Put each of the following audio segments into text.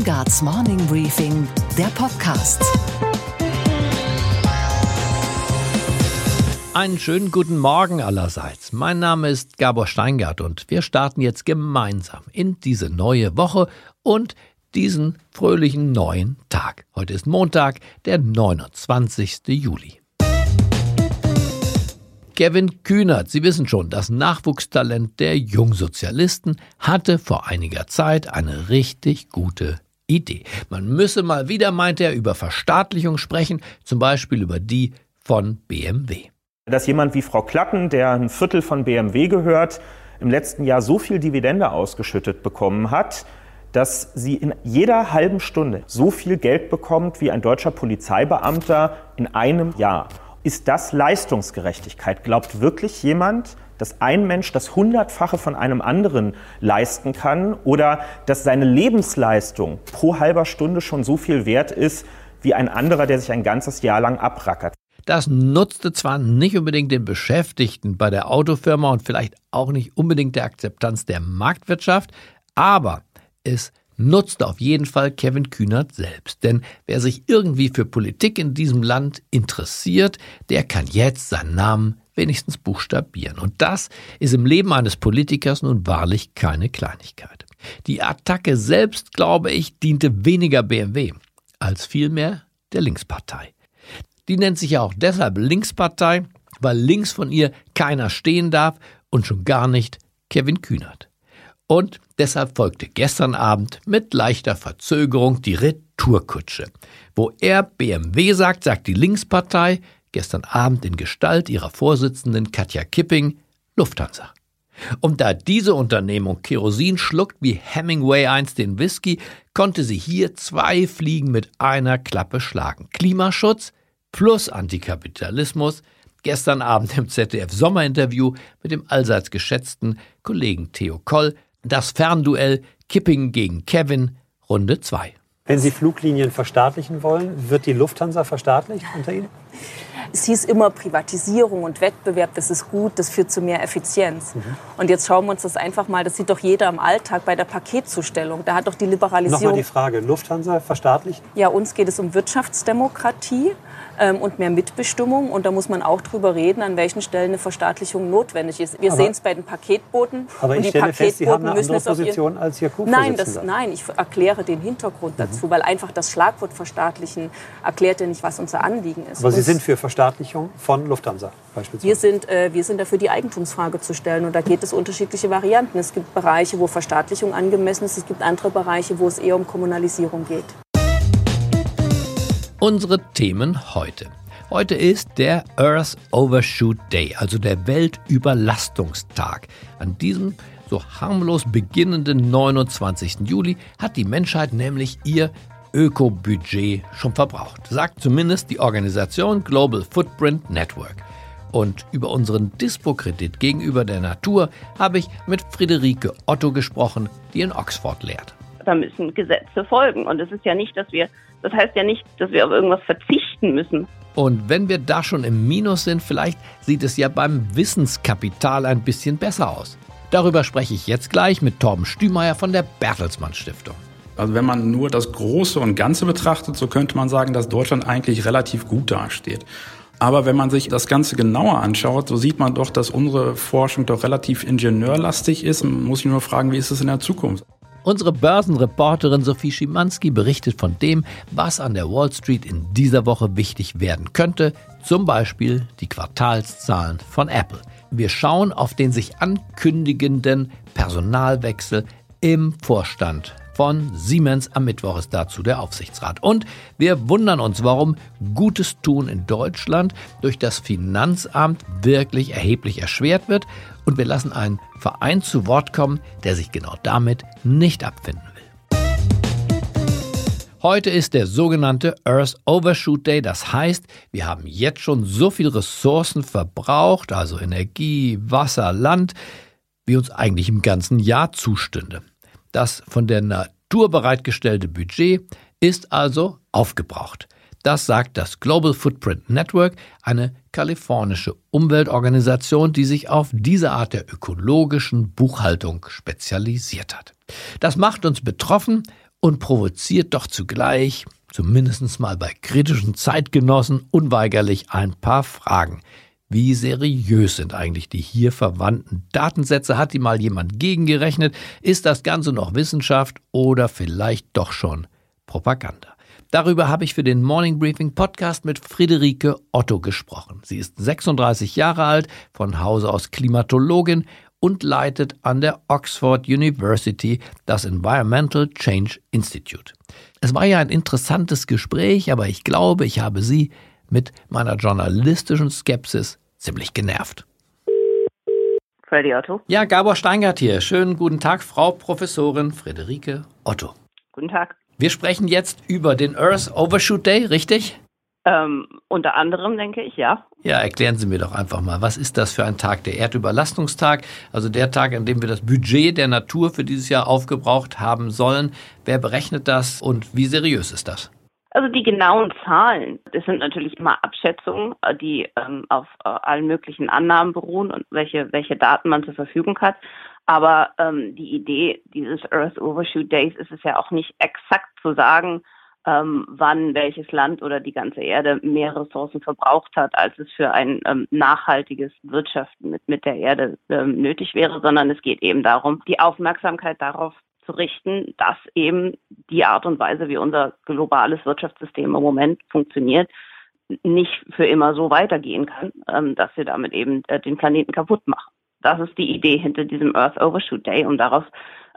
Steingarts Morning Briefing, der Podcast. Einen schönen guten Morgen allerseits. Mein Name ist Gabor Steingart und wir starten jetzt gemeinsam in diese neue Woche und diesen fröhlichen neuen Tag. Heute ist Montag, der 29. Juli. Kevin Kühnert, Sie wissen schon, das Nachwuchstalent der Jungsozialisten, hatte vor einiger Zeit eine richtig gute Idee. Man müsse mal wieder, meint er, über Verstaatlichung sprechen, zum Beispiel über die von BMW. Dass jemand wie Frau Klatten, der ein Viertel von BMW gehört, im letzten Jahr so viel Dividende ausgeschüttet bekommen hat, dass sie in jeder halben Stunde so viel Geld bekommt wie ein deutscher Polizeibeamter in einem Jahr. Ist das Leistungsgerechtigkeit? Glaubt wirklich jemand, dass ein Mensch das Hundertfache von einem anderen leisten kann oder dass seine Lebensleistung pro halber Stunde schon so viel wert ist wie ein anderer, der sich ein ganzes Jahr lang abrackert? Das nutzte zwar nicht unbedingt den Beschäftigten bei der Autofirma und vielleicht auch nicht unbedingt der Akzeptanz der Marktwirtschaft, aber es nutzte auf jeden Fall Kevin Kühnert selbst. Denn wer sich irgendwie für Politik in diesem Land interessiert, der kann jetzt seinen Namen wenigstens buchstabieren. Und das ist im Leben eines Politikers nun wahrlich keine Kleinigkeit. Die Attacke selbst, glaube ich, diente weniger BMW als vielmehr der Linkspartei. Die nennt sich ja auch deshalb Linkspartei, weil links von ihr keiner stehen darf und schon gar nicht Kevin Kühnert. Und deshalb folgte gestern Abend mit leichter Verzögerung die Retourkutsche. Wo er BMW sagt, sagt die Linkspartei gestern Abend in Gestalt ihrer Vorsitzenden Katja Kipping Lufthansa. Und da diese Unternehmung Kerosin schluckt wie Hemingway einst den Whisky, konnte sie hier zwei Fliegen mit einer Klappe schlagen. Klimaschutz plus Antikapitalismus. Gestern Abend im ZDF Sommerinterview mit dem allseits geschätzten Kollegen Theo Koll das Fernduell Kipping gegen Kevin, Runde 2. Wenn Sie Fluglinien verstaatlichen wollen, wird die Lufthansa verstaatlicht unter Ihnen? Es hieß immer Privatisierung und Wettbewerb, das ist gut, das führt zu mehr Effizienz. Mhm. Und jetzt schauen wir uns das einfach mal, das sieht doch jeder im Alltag bei der Paketzustellung. Da hat doch die Liberalisierung. Nochmal die Frage, Lufthansa verstaatlicht? Ja, uns geht es um Wirtschaftsdemokratie ähm, und mehr Mitbestimmung. Und da muss man auch drüber reden, an welchen Stellen eine Verstaatlichung notwendig ist. Wir sehen es bei den Paketboten. Aber ich stelle fest, Sie haben eine andere Position als Ihr nein, das, nein, ich erkläre den Hintergrund mhm. dazu, weil einfach das Schlagwort verstaatlichen erklärt ja nicht, was unser Anliegen ist. Aber Sie sind für Verstaatlichung von Lufthansa beispielsweise? Wir sind, äh, wir sind dafür, die Eigentumsfrage zu stellen. Und da geht es unterschiedliche Varianten. Es gibt Bereiche, wo Verstaatlichung angemessen ist. Es gibt andere Bereiche, wo es eher um Kommunalisierung geht. Unsere Themen heute. Heute ist der Earth Overshoot Day, also der Weltüberlastungstag. An diesem so harmlos beginnenden 29. Juli hat die Menschheit nämlich ihr Ökobudget schon verbraucht, sagt zumindest die Organisation Global Footprint Network. Und über unseren Dispo-Kredit gegenüber der Natur habe ich mit Friederike Otto gesprochen, die in Oxford lehrt. Da müssen Gesetze folgen. Und es ist ja nicht, dass wir das heißt ja nicht, dass wir auf irgendwas verzichten müssen. Und wenn wir da schon im Minus sind, vielleicht sieht es ja beim Wissenskapital ein bisschen besser aus. Darüber spreche ich jetzt gleich mit Torben Stümeier von der Bertelsmann Stiftung. Also wenn man nur das Große und Ganze betrachtet, so könnte man sagen, dass Deutschland eigentlich relativ gut dasteht. Aber wenn man sich das Ganze genauer anschaut, so sieht man doch, dass unsere Forschung doch relativ ingenieurlastig ist. Man muss sich nur fragen, wie ist es in der Zukunft? Unsere Börsenreporterin Sophie Schimanski berichtet von dem, was an der Wall Street in dieser Woche wichtig werden könnte, zum Beispiel die Quartalszahlen von Apple. Wir schauen auf den sich ankündigenden Personalwechsel im Vorstand von Siemens. Am Mittwoch ist dazu der Aufsichtsrat. Und wir wundern uns, warum Gutes tun in Deutschland durch das Finanzamt wirklich erheblich erschwert wird und wir lassen einen Verein zu Wort kommen, der sich genau damit nicht abfinden will. Heute ist der sogenannte Earth Overshoot Day. Das heißt, wir haben jetzt schon so viel Ressourcen verbraucht, also Energie, Wasser, Land, wie uns eigentlich im ganzen Jahr zustünde. Das von der Natur bereitgestellte Budget ist also aufgebraucht. Das sagt das Global Footprint Network, eine kalifornische Umweltorganisation, die sich auf diese Art der ökologischen Buchhaltung spezialisiert hat. Das macht uns betroffen und provoziert doch zugleich, zumindest mal bei kritischen Zeitgenossen, unweigerlich ein paar Fragen. Wie seriös sind eigentlich die hier verwandten Datensätze? Hat die mal jemand gegengerechnet? Ist das Ganze noch Wissenschaft oder vielleicht doch schon Propaganda? Darüber habe ich für den Morning Briefing Podcast mit Friederike Otto gesprochen. Sie ist 36 Jahre alt, von Hause aus Klimatologin und leitet an der Oxford University das Environmental Change Institute. Es war ja ein interessantes Gespräch, aber ich glaube, ich habe Sie mit meiner journalistischen Skepsis ziemlich genervt. Freddy Otto. Ja, Gabor Steingart hier. Schönen guten Tag, Frau Professorin Friederike Otto. Guten Tag. Wir sprechen jetzt über den Earth Overshoot Day, richtig? Ähm, unter anderem denke ich, ja. Ja, erklären Sie mir doch einfach mal, was ist das für ein Tag? Der Erdüberlastungstag, also der Tag, an dem wir das Budget der Natur für dieses Jahr aufgebraucht haben sollen. Wer berechnet das und wie seriös ist das? Also die genauen Zahlen, das sind natürlich immer Abschätzungen, äh, die ähm, auf äh, allen möglichen Annahmen beruhen und welche, welche Daten man zur Verfügung hat. Aber ähm, die Idee dieses Earth Overshoot Days ist es ja auch nicht exakt zu sagen, ähm, wann welches Land oder die ganze Erde mehr Ressourcen verbraucht hat, als es für ein ähm, nachhaltiges Wirtschaften mit, mit der Erde ähm, nötig wäre, sondern es geht eben darum, die Aufmerksamkeit darauf zu richten, dass eben die Art und Weise, wie unser globales Wirtschaftssystem im Moment funktioniert, nicht für immer so weitergehen kann, ähm, dass wir damit eben äh, den Planeten kaputt machen. Das ist die Idee hinter diesem Earth Overshoot Day, um darauf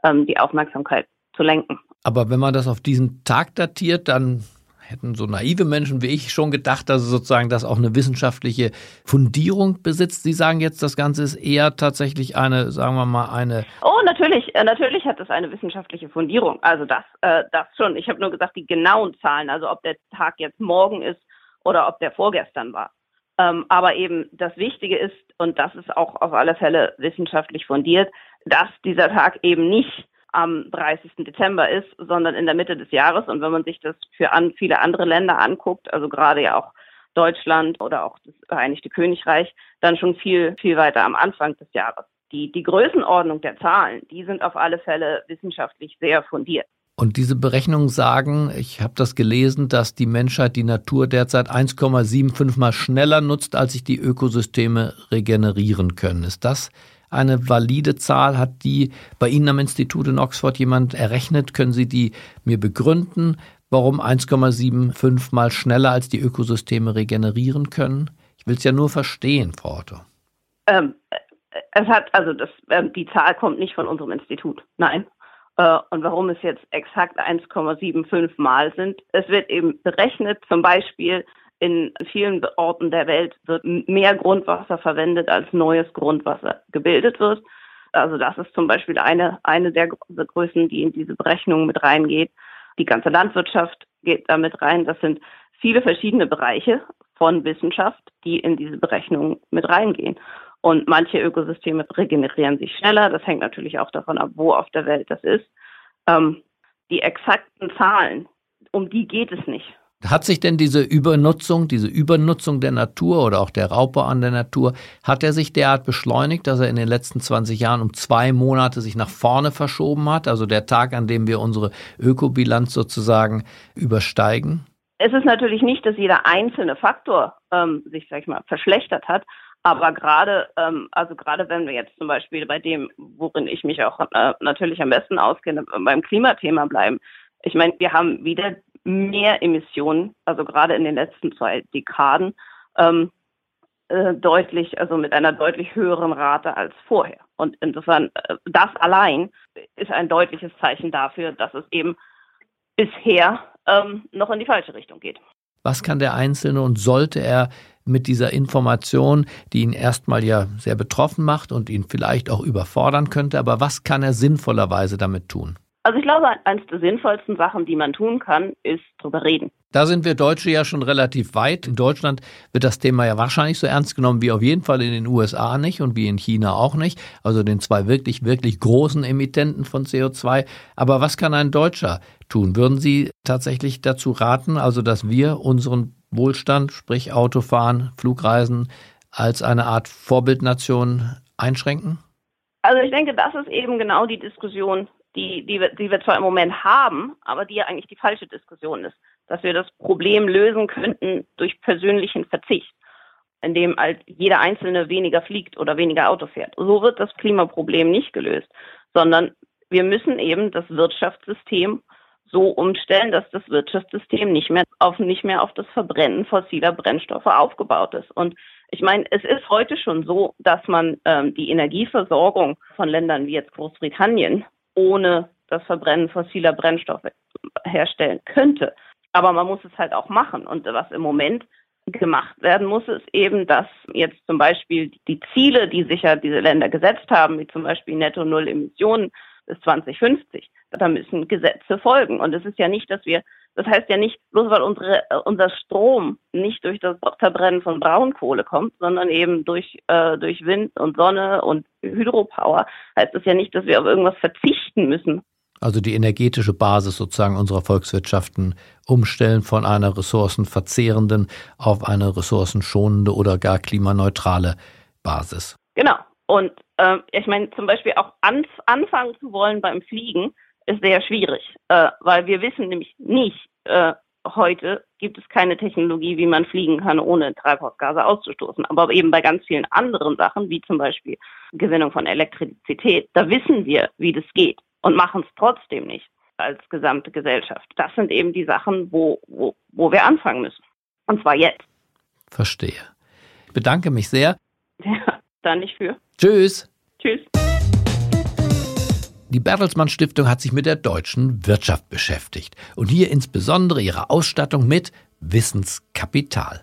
ähm, die Aufmerksamkeit zu lenken. Aber wenn man das auf diesen Tag datiert, dann hätten so naive Menschen wie ich schon gedacht, dass sozusagen das auch eine wissenschaftliche Fundierung besitzt. Sie sagen jetzt, das Ganze ist eher tatsächlich eine, sagen wir mal, eine. Oh, natürlich, äh, natürlich hat es eine wissenschaftliche Fundierung. Also das, äh, das schon. Ich habe nur gesagt, die genauen Zahlen, also ob der Tag jetzt morgen ist oder ob der vorgestern war. Ähm, aber eben das Wichtige ist, und das ist auch auf alle Fälle wissenschaftlich fundiert, dass dieser Tag eben nicht am 30. Dezember ist, sondern in der Mitte des Jahres. Und wenn man sich das für an, viele andere Länder anguckt, also gerade ja auch Deutschland oder auch das Vereinigte Königreich, dann schon viel, viel weiter am Anfang des Jahres. Die, die Größenordnung der Zahlen, die sind auf alle Fälle wissenschaftlich sehr fundiert. Und diese Berechnungen sagen, ich habe das gelesen, dass die Menschheit die Natur derzeit 1,75 mal schneller nutzt, als sich die Ökosysteme regenerieren können. Ist das eine valide Zahl? Hat die bei Ihnen am Institut in Oxford jemand errechnet? Können Sie die mir begründen, warum 1,75 mal schneller als die Ökosysteme regenerieren können? Ich will es ja nur verstehen, Frau Otto. Ähm, es hat, also das, äh, die Zahl kommt nicht von unserem Institut. Nein. Äh, und warum es jetzt exakt 1,75 Mal sind. Es wird eben berechnet, zum Beispiel in vielen Orten der Welt wird mehr Grundwasser verwendet, als neues Grundwasser gebildet wird. Also das ist zum Beispiel eine, eine der Größen, die in diese Berechnung mit reingeht. Die ganze Landwirtschaft geht damit rein. Das sind viele verschiedene Bereiche von Wissenschaft, die in diese Berechnung mit reingehen. Und manche Ökosysteme regenerieren sich schneller. Das hängt natürlich auch davon ab, wo auf der Welt das ist. Ähm, die exakten Zahlen, um die geht es nicht. Hat sich denn diese Übernutzung, diese Übernutzung der Natur oder auch der Raubbau an der Natur, hat er sich derart beschleunigt, dass er in den letzten 20 Jahren um zwei Monate sich nach vorne verschoben hat? Also der Tag, an dem wir unsere Ökobilanz sozusagen übersteigen? Es ist natürlich nicht, dass jeder einzelne Faktor ähm, sich, sag ich mal, verschlechtert hat. Aber gerade, ähm, also gerade wenn wir jetzt zum Beispiel bei dem, worin ich mich auch äh, natürlich am besten auskenne, beim Klimathema bleiben. Ich meine, wir haben wieder mehr Emissionen, also gerade in den letzten zwei Dekaden, ähm, äh, deutlich, also mit einer deutlich höheren Rate als vorher. Und insofern, äh, das allein ist ein deutliches Zeichen dafür, dass es eben bisher ähm, noch in die falsche Richtung geht. Was kann der Einzelne und sollte er mit dieser Information, die ihn erstmal ja sehr betroffen macht und ihn vielleicht auch überfordern könnte, aber was kann er sinnvollerweise damit tun? Also ich glaube, eines der sinnvollsten Sachen, die man tun kann, ist drüber reden. Da sind wir Deutsche ja schon relativ weit. In Deutschland wird das Thema ja wahrscheinlich so ernst genommen wie auf jeden Fall in den USA nicht und wie in China auch nicht. Also den zwei wirklich, wirklich großen Emittenten von CO2. Aber was kann ein Deutscher tun? Würden Sie tatsächlich dazu raten, also dass wir unseren Wohlstand, sprich Autofahren, Flugreisen, als eine Art Vorbildnation einschränken? Also ich denke, das ist eben genau die Diskussion, die, die, wir, die wir zwar im Moment haben, aber die ja eigentlich die falsche Diskussion ist, dass wir das Problem lösen könnten durch persönlichen Verzicht, indem halt jeder Einzelne weniger fliegt oder weniger Auto fährt. So wird das Klimaproblem nicht gelöst, sondern wir müssen eben das Wirtschaftssystem so umstellen, dass das Wirtschaftssystem nicht mehr auf, nicht mehr auf das Verbrennen fossiler Brennstoffe aufgebaut ist. Und ich meine, es ist heute schon so, dass man ähm, die Energieversorgung von Ländern wie jetzt Großbritannien ohne das Verbrennen fossiler Brennstoffe herstellen könnte. Aber man muss es halt auch machen. Und was im Moment gemacht werden muss, ist eben, dass jetzt zum Beispiel die Ziele, die sich ja diese Länder gesetzt haben, wie zum Beispiel Netto Null Emissionen bis 2050, da müssen Gesetze folgen. Und es ist ja nicht, dass wir das heißt ja nicht, bloß weil unsere, äh, unser Strom nicht durch das Verbrennen von Braunkohle kommt, sondern eben durch, äh, durch Wind und Sonne und Hydropower, heißt das ja nicht, dass wir auf irgendwas verzichten müssen. Also die energetische Basis sozusagen unserer Volkswirtschaften umstellen von einer ressourcenverzehrenden auf eine ressourcenschonende oder gar klimaneutrale Basis. Genau. Und äh, ich meine, zum Beispiel auch anf anfangen zu wollen beim Fliegen, ist sehr schwierig, äh, weil wir wissen nämlich nicht, äh, heute gibt es keine Technologie, wie man fliegen kann, ohne Treibhausgase auszustoßen. Aber eben bei ganz vielen anderen Sachen, wie zum Beispiel Gewinnung von Elektrizität, da wissen wir, wie das geht und machen es trotzdem nicht als gesamte Gesellschaft. Das sind eben die Sachen, wo, wo, wo wir anfangen müssen. Und zwar jetzt. Verstehe. Ich bedanke mich sehr. Ja, dann nicht für. Tschüss. Tschüss. Die Bertelsmann Stiftung hat sich mit der deutschen Wirtschaft beschäftigt und hier insbesondere ihre Ausstattung mit Wissenskapital.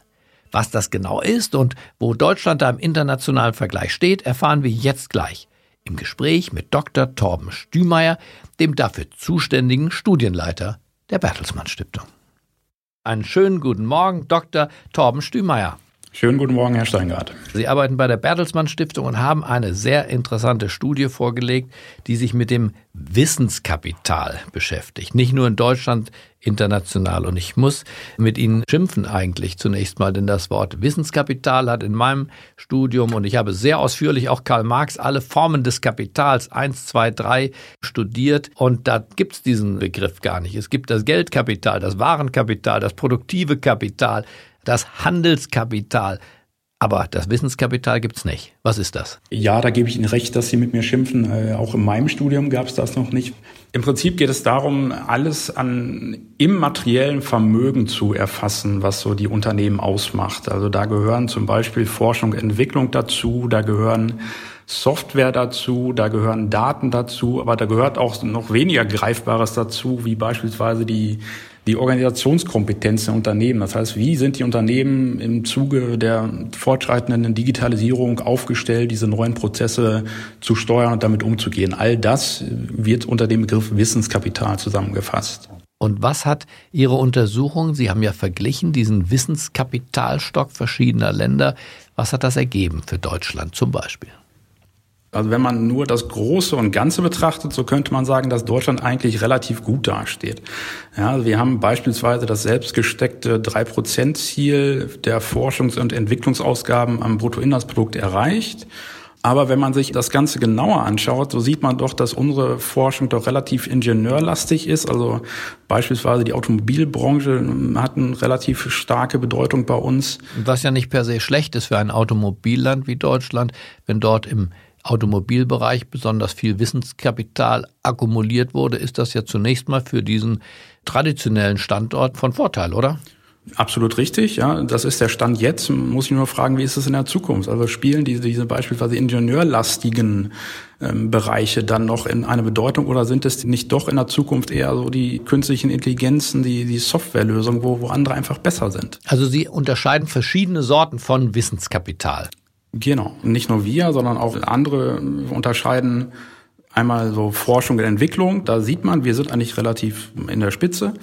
Was das genau ist und wo Deutschland da im internationalen Vergleich steht, erfahren wir jetzt gleich im Gespräch mit Dr. Torben Stümeyer, dem dafür zuständigen Studienleiter der Bertelsmann Stiftung. Einen schönen guten Morgen, Dr. Torben Stümeyer. Schönen guten Morgen, Herr Steingart. Sie arbeiten bei der Bertelsmann Stiftung und haben eine sehr interessante Studie vorgelegt, die sich mit dem Wissenskapital beschäftigt. Nicht nur in Deutschland, international. Und ich muss mit Ihnen schimpfen eigentlich zunächst mal, denn das Wort Wissenskapital hat in meinem Studium und ich habe sehr ausführlich auch Karl Marx alle Formen des Kapitals eins, zwei, drei studiert und da gibt es diesen Begriff gar nicht. Es gibt das Geldkapital, das Warenkapital, das produktive Kapital das Handelskapital. Aber das Wissenskapital gibt es nicht. Was ist das? Ja, da gebe ich Ihnen recht, dass Sie mit mir schimpfen. Äh, auch in meinem Studium gab es das noch nicht. Im Prinzip geht es darum, alles an immateriellen Vermögen zu erfassen, was so die Unternehmen ausmacht. Also da gehören zum Beispiel Forschung, Entwicklung dazu, da gehören Software dazu, da gehören Daten dazu, aber da gehört auch noch weniger Greifbares dazu, wie beispielsweise die die Organisationskompetenz der Unternehmen. Das heißt, wie sind die Unternehmen im Zuge der fortschreitenden Digitalisierung aufgestellt, diese neuen Prozesse zu steuern und damit umzugehen? All das wird unter dem Begriff Wissenskapital zusammengefasst. Und was hat Ihre Untersuchung, Sie haben ja verglichen, diesen Wissenskapitalstock verschiedener Länder, was hat das ergeben für Deutschland zum Beispiel? Also wenn man nur das Große und Ganze betrachtet, so könnte man sagen, dass Deutschland eigentlich relativ gut dasteht. Ja, also wir haben beispielsweise das selbstgesteckte 3-Prozent-Ziel der Forschungs- und Entwicklungsausgaben am Bruttoinlandsprodukt erreicht. Aber wenn man sich das Ganze genauer anschaut, so sieht man doch, dass unsere Forschung doch relativ ingenieurlastig ist. Also beispielsweise die Automobilbranche hat eine relativ starke Bedeutung bei uns. Was ja nicht per se schlecht ist für ein Automobilland wie Deutschland, wenn dort im Automobilbereich besonders viel Wissenskapital akkumuliert wurde, ist das ja zunächst mal für diesen traditionellen Standort von Vorteil, oder? Absolut richtig, ja. Das ist der Stand jetzt. Muss ich nur fragen, wie ist es in der Zukunft? Also spielen diese, diese beispielsweise ingenieurlastigen ähm, Bereiche dann noch in eine Bedeutung oder sind es nicht doch in der Zukunft eher so die künstlichen Intelligenzen, die, die Softwarelösungen, wo, wo andere einfach besser sind? Also Sie unterscheiden verschiedene Sorten von Wissenskapital. Genau. Nicht nur wir, sondern auch andere unterscheiden einmal so Forschung und Entwicklung. Da sieht man, wir sind eigentlich relativ in der Spitze.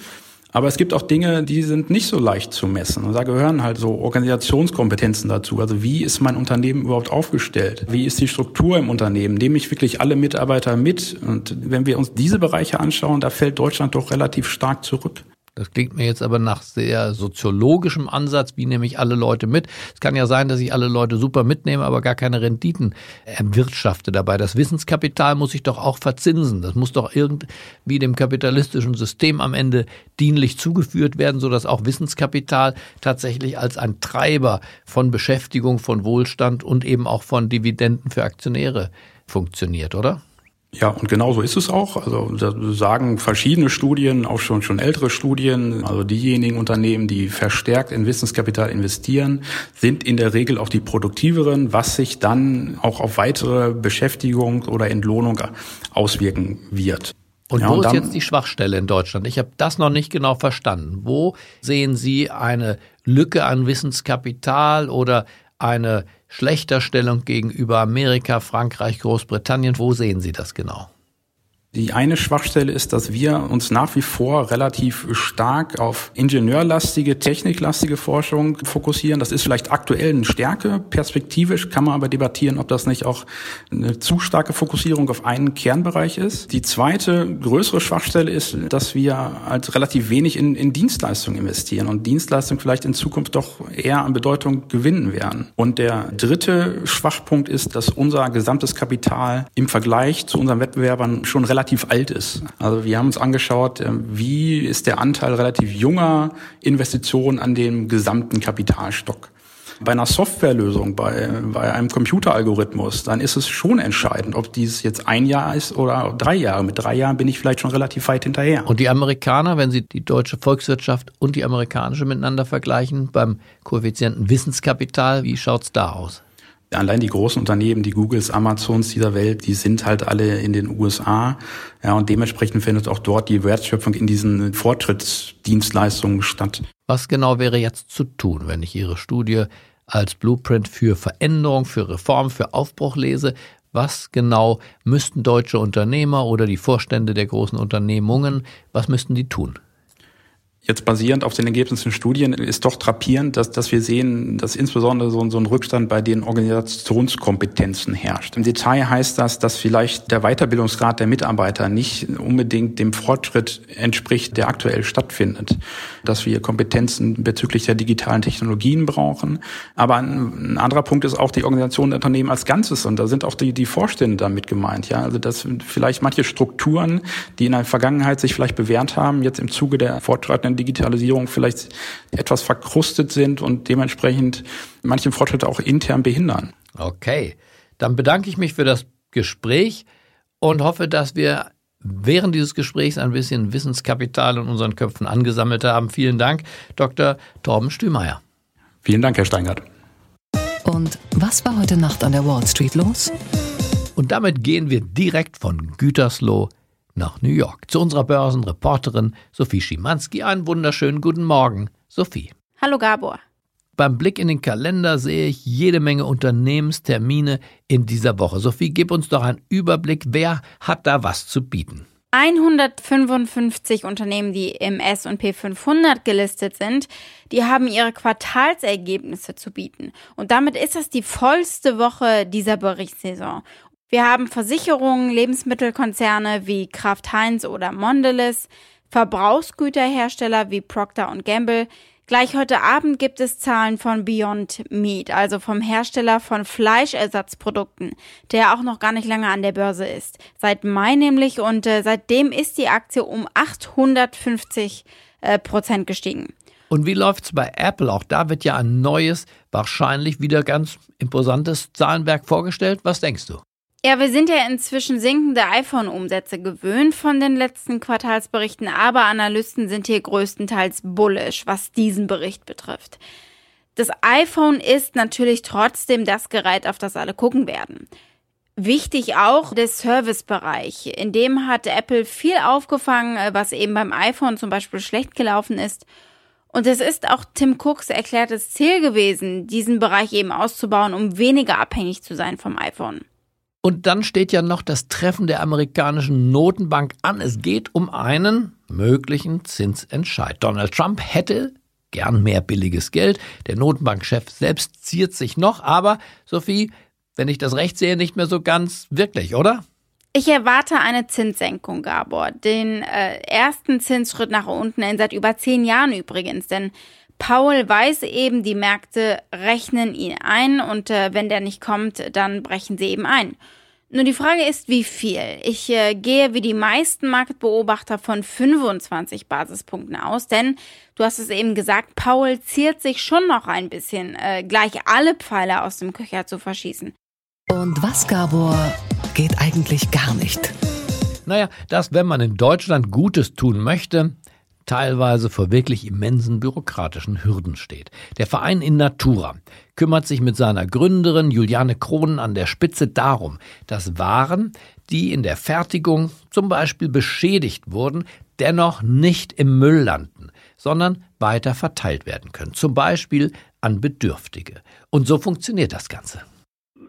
Aber es gibt auch Dinge, die sind nicht so leicht zu messen. Und da gehören halt so Organisationskompetenzen dazu. Also wie ist mein Unternehmen überhaupt aufgestellt? Wie ist die Struktur im Unternehmen? Nehme ich wirklich alle Mitarbeiter mit? Und wenn wir uns diese Bereiche anschauen, da fällt Deutschland doch relativ stark zurück. Das klingt mir jetzt aber nach sehr soziologischem Ansatz, wie nehme ich alle Leute mit. Es kann ja sein, dass ich alle Leute super mitnehme, aber gar keine Renditen erwirtschafte dabei. Das Wissenskapital muss ich doch auch verzinsen. Das muss doch irgendwie dem kapitalistischen System am Ende dienlich zugeführt werden, sodass auch Wissenskapital tatsächlich als ein Treiber von Beschäftigung, von Wohlstand und eben auch von Dividenden für Aktionäre funktioniert, oder? Ja, und genau so ist es auch. Also da sagen verschiedene Studien, auch schon schon ältere Studien, also diejenigen Unternehmen, die verstärkt in Wissenskapital investieren, sind in der Regel auch die produktiveren, was sich dann auch auf weitere Beschäftigung oder Entlohnung auswirken wird. Und ja, wo und ist jetzt die Schwachstelle in Deutschland? Ich habe das noch nicht genau verstanden. Wo sehen Sie eine Lücke an Wissenskapital oder eine Schlechterstellung gegenüber Amerika, Frankreich, Großbritannien. Wo sehen Sie das genau? Die eine Schwachstelle ist, dass wir uns nach wie vor relativ stark auf ingenieurlastige, techniklastige Forschung fokussieren. Das ist vielleicht aktuell eine Stärke. Perspektivisch kann man aber debattieren, ob das nicht auch eine zu starke Fokussierung auf einen Kernbereich ist. Die zweite größere Schwachstelle ist, dass wir halt relativ wenig in, in Dienstleistungen investieren und Dienstleistungen vielleicht in Zukunft doch eher an Bedeutung gewinnen werden. Und der dritte Schwachpunkt ist, dass unser gesamtes Kapital im Vergleich zu unseren Wettbewerbern schon relativ relativ alt ist. Also wir haben uns angeschaut, äh, wie ist der Anteil relativ junger Investitionen an dem gesamten Kapitalstock. Bei einer Softwarelösung, bei, bei einem Computeralgorithmus, dann ist es schon entscheidend, ob dies jetzt ein Jahr ist oder drei Jahre. Mit drei Jahren bin ich vielleicht schon relativ weit hinterher. Und die Amerikaner, wenn Sie die deutsche Volkswirtschaft und die amerikanische miteinander vergleichen, beim Koeffizienten Wissenskapital, wie schaut's da aus? Allein die großen Unternehmen, die Googles, Amazons dieser Welt, die sind halt alle in den USA. Ja, und dementsprechend findet auch dort die Wertschöpfung in diesen Fortschrittsdienstleistungen statt. Was genau wäre jetzt zu tun, wenn ich Ihre Studie als Blueprint für Veränderung, für Reform, für Aufbruch lese? Was genau müssten deutsche Unternehmer oder die Vorstände der großen Unternehmungen, was müssten die tun? Jetzt basierend auf den Ergebnissen Studien ist doch trappierend, dass, dass wir sehen, dass insbesondere so, so ein Rückstand bei den Organisationskompetenzen herrscht. Im Detail heißt das, dass vielleicht der Weiterbildungsgrad der Mitarbeiter nicht unbedingt dem Fortschritt entspricht, der aktuell stattfindet. Dass wir Kompetenzen bezüglich der digitalen Technologien brauchen. Aber ein, ein anderer Punkt ist auch die Organisation der Unternehmen als Ganzes. Und da sind auch die, die Vorstände damit gemeint. Ja, also dass vielleicht manche Strukturen, die in der Vergangenheit sich vielleicht bewährt haben, jetzt im Zuge der fortschreitenden Digitalisierung vielleicht etwas verkrustet sind und dementsprechend manche Fortschritte auch intern behindern. Okay, dann bedanke ich mich für das Gespräch und hoffe, dass wir während dieses Gesprächs ein bisschen Wissenskapital in unseren Köpfen angesammelt haben. Vielen Dank, Dr. Torben Stümeyer. Vielen Dank, Herr Steingart. Und was war heute Nacht an der Wall Street los? Und damit gehen wir direkt von Gütersloh nach New York zu unserer Börsenreporterin Sophie Schimanski. Einen wunderschönen guten Morgen, Sophie. Hallo Gabor. Beim Blick in den Kalender sehe ich jede Menge Unternehmenstermine in dieser Woche. Sophie, gib uns doch einen Überblick. Wer hat da was zu bieten? 155 Unternehmen, die im S&P 500 gelistet sind, die haben ihre Quartalsergebnisse zu bieten. Und damit ist das die vollste Woche dieser Berichtssaison. Wir haben Versicherungen, Lebensmittelkonzerne wie Kraft Heinz oder Mondelez, Verbrauchsgüterhersteller wie Procter Gamble. Gleich heute Abend gibt es Zahlen von Beyond Meat, also vom Hersteller von Fleischersatzprodukten, der auch noch gar nicht lange an der Börse ist. Seit Mai nämlich und äh, seitdem ist die Aktie um 850 äh, Prozent gestiegen. Und wie läuft's bei Apple? Auch da wird ja ein neues, wahrscheinlich wieder ganz imposantes Zahlenwerk vorgestellt. Was denkst du? Ja, wir sind ja inzwischen sinkende iPhone-Umsätze gewöhnt von den letzten Quartalsberichten, aber Analysten sind hier größtenteils bullish, was diesen Bericht betrifft. Das iPhone ist natürlich trotzdem das Gerät, auf das alle gucken werden. Wichtig auch der Servicebereich. In dem hat Apple viel aufgefangen, was eben beim iPhone zum Beispiel schlecht gelaufen ist. Und es ist auch Tim Cooks erklärtes Ziel gewesen, diesen Bereich eben auszubauen, um weniger abhängig zu sein vom iPhone. Und dann steht ja noch das Treffen der amerikanischen Notenbank an. Es geht um einen möglichen Zinsentscheid. Donald Trump hätte gern mehr billiges Geld. Der Notenbankchef selbst ziert sich noch, aber Sophie, wenn ich das recht sehe, nicht mehr so ganz wirklich, oder? Ich erwarte eine Zinssenkung, Gabor. Den äh, ersten Zinsschritt nach unten in seit über zehn Jahren übrigens. Denn Paul weiß eben, die Märkte rechnen ihn ein und äh, wenn der nicht kommt, dann brechen sie eben ein. Nur die Frage ist, wie viel. Ich äh, gehe wie die meisten Marktbeobachter von 25 Basispunkten aus, denn du hast es eben gesagt, Paul ziert sich schon noch ein bisschen, äh, gleich alle Pfeile aus dem Köcher zu verschießen. Und was, Gabor, geht eigentlich gar nicht? Naja, dass, wenn man in Deutschland Gutes tun möchte, teilweise vor wirklich immensen bürokratischen Hürden steht. Der Verein in Natura kümmert sich mit seiner Gründerin Juliane Kronen an der Spitze darum, dass Waren, die in der Fertigung zum Beispiel beschädigt wurden, dennoch nicht im Müll landen, sondern weiter verteilt werden können, zum Beispiel an Bedürftige. Und so funktioniert das Ganze.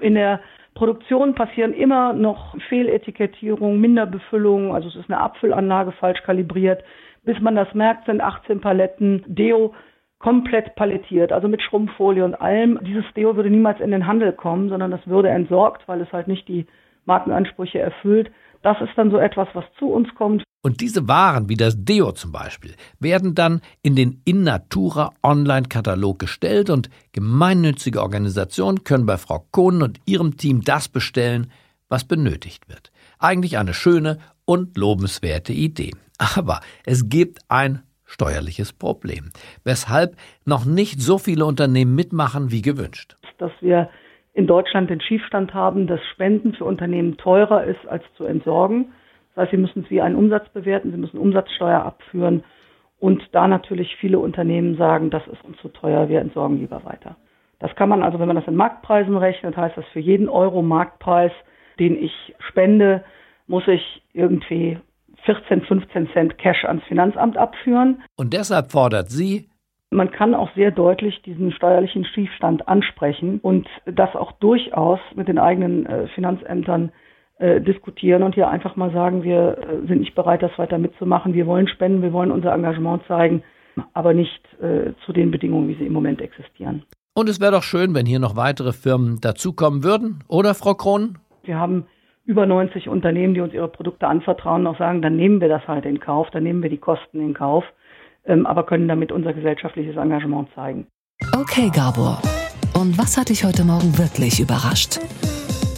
In der Produktion passieren immer noch Fehletikettierungen, Minderbefüllungen, also es ist eine Abfüllanlage falsch kalibriert. Bis man das merkt, sind 18 Paletten Deo komplett palettiert, also mit Schrumpffolie und allem. Dieses Deo würde niemals in den Handel kommen, sondern das würde entsorgt, weil es halt nicht die Markenansprüche erfüllt. Das ist dann so etwas, was zu uns kommt. Und diese Waren, wie das Deo zum Beispiel, werden dann in den In Natura Online-Katalog gestellt und gemeinnützige Organisationen können bei Frau Kohn und ihrem Team das bestellen, was benötigt wird. Eigentlich eine schöne und lobenswerte Idee. Aber es gibt ein steuerliches Problem, weshalb noch nicht so viele Unternehmen mitmachen wie gewünscht. Dass wir in Deutschland den Schiefstand haben, dass Spenden für Unternehmen teurer ist als zu entsorgen. Das heißt, sie müssen es wie einen Umsatz bewerten, sie müssen Umsatzsteuer abführen und da natürlich viele Unternehmen sagen, das ist uns zu teuer, wir entsorgen lieber weiter. Das kann man also, wenn man das in Marktpreisen rechnet, heißt das für jeden Euro Marktpreis, den ich spende, muss ich irgendwie 14, 15 Cent Cash ans Finanzamt abführen. Und deshalb fordert sie, man kann auch sehr deutlich diesen steuerlichen Schiefstand ansprechen und das auch durchaus mit den eigenen äh, Finanzämtern äh, diskutieren und hier einfach mal sagen, wir äh, sind nicht bereit, das weiter mitzumachen. Wir wollen spenden, wir wollen unser Engagement zeigen, aber nicht zu den Bedingungen, wie sie im Moment existieren. Und es wäre doch schön, wenn hier noch weitere Firmen dazukommen würden, oder Frau Krohn? Wir haben über 90 Unternehmen, die uns ihre Produkte anvertrauen, auch sagen, dann nehmen wir das halt in Kauf, dann nehmen wir die Kosten in Kauf, ähm, aber können damit unser gesellschaftliches Engagement zeigen. Okay, Gabor. Und was hat dich heute Morgen wirklich überrascht?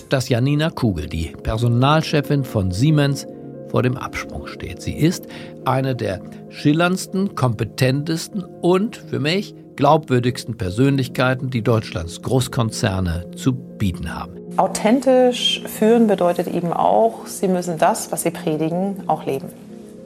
Dass Janina Kugel, die Personalchefin von Siemens, vor dem Absprung steht. Sie ist eine der schillerndsten, kompetentesten und für mich glaubwürdigsten Persönlichkeiten, die Deutschlands Großkonzerne zu bieten haben. Authentisch führen bedeutet eben auch, sie müssen das, was sie predigen, auch leben.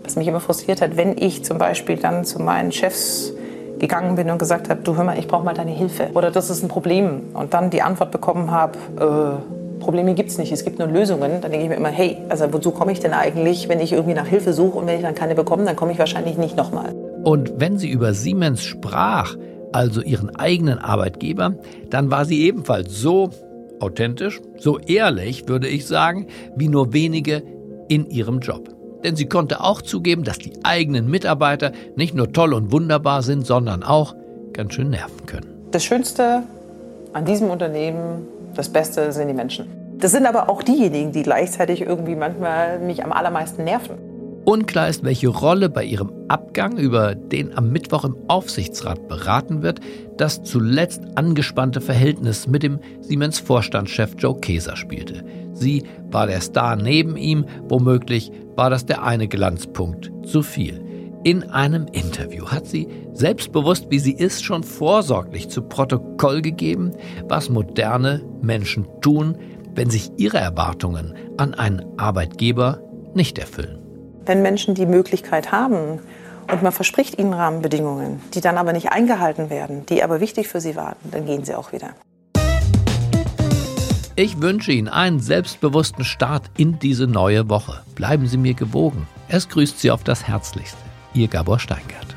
Was mich immer frustriert hat, wenn ich zum Beispiel dann zu meinen Chefs gegangen bin und gesagt habe, du hör mal, ich brauche mal deine Hilfe oder das ist ein Problem und dann die Antwort bekommen habe, äh, Probleme gibt es nicht, es gibt nur Lösungen, dann denke ich mir immer, hey, also wozu komme ich denn eigentlich, wenn ich irgendwie nach Hilfe suche und wenn ich dann keine bekomme, dann komme ich wahrscheinlich nicht nochmal. Und wenn sie über Siemens sprach, also ihren eigenen Arbeitgeber, dann war sie ebenfalls so authentisch, so ehrlich, würde ich sagen, wie nur wenige in ihrem Job. Denn sie konnte auch zugeben, dass die eigenen Mitarbeiter nicht nur toll und wunderbar sind, sondern auch ganz schön nerven können. Das Schönste an diesem Unternehmen, das Beste sind die Menschen. Das sind aber auch diejenigen, die gleichzeitig irgendwie manchmal mich am allermeisten nerven. Unklar ist, welche Rolle bei ihrem Abgang, über den am Mittwoch im Aufsichtsrat beraten wird, das zuletzt angespannte Verhältnis mit dem Siemens-Vorstandschef Joe Keser spielte. Sie war der Star neben ihm, womöglich war das der eine Glanzpunkt zu viel. In einem Interview hat sie, selbstbewusst wie sie ist, schon vorsorglich zu Protokoll gegeben, was moderne Menschen tun, wenn sich ihre Erwartungen an einen Arbeitgeber nicht erfüllen. Wenn Menschen die Möglichkeit haben und man verspricht ihnen Rahmenbedingungen, die dann aber nicht eingehalten werden, die aber wichtig für sie waren, dann gehen sie auch wieder. Ich wünsche Ihnen einen selbstbewussten Start in diese neue Woche. Bleiben Sie mir gewogen. Es grüßt Sie auf das Herzlichste. Ihr Gabor Steingart.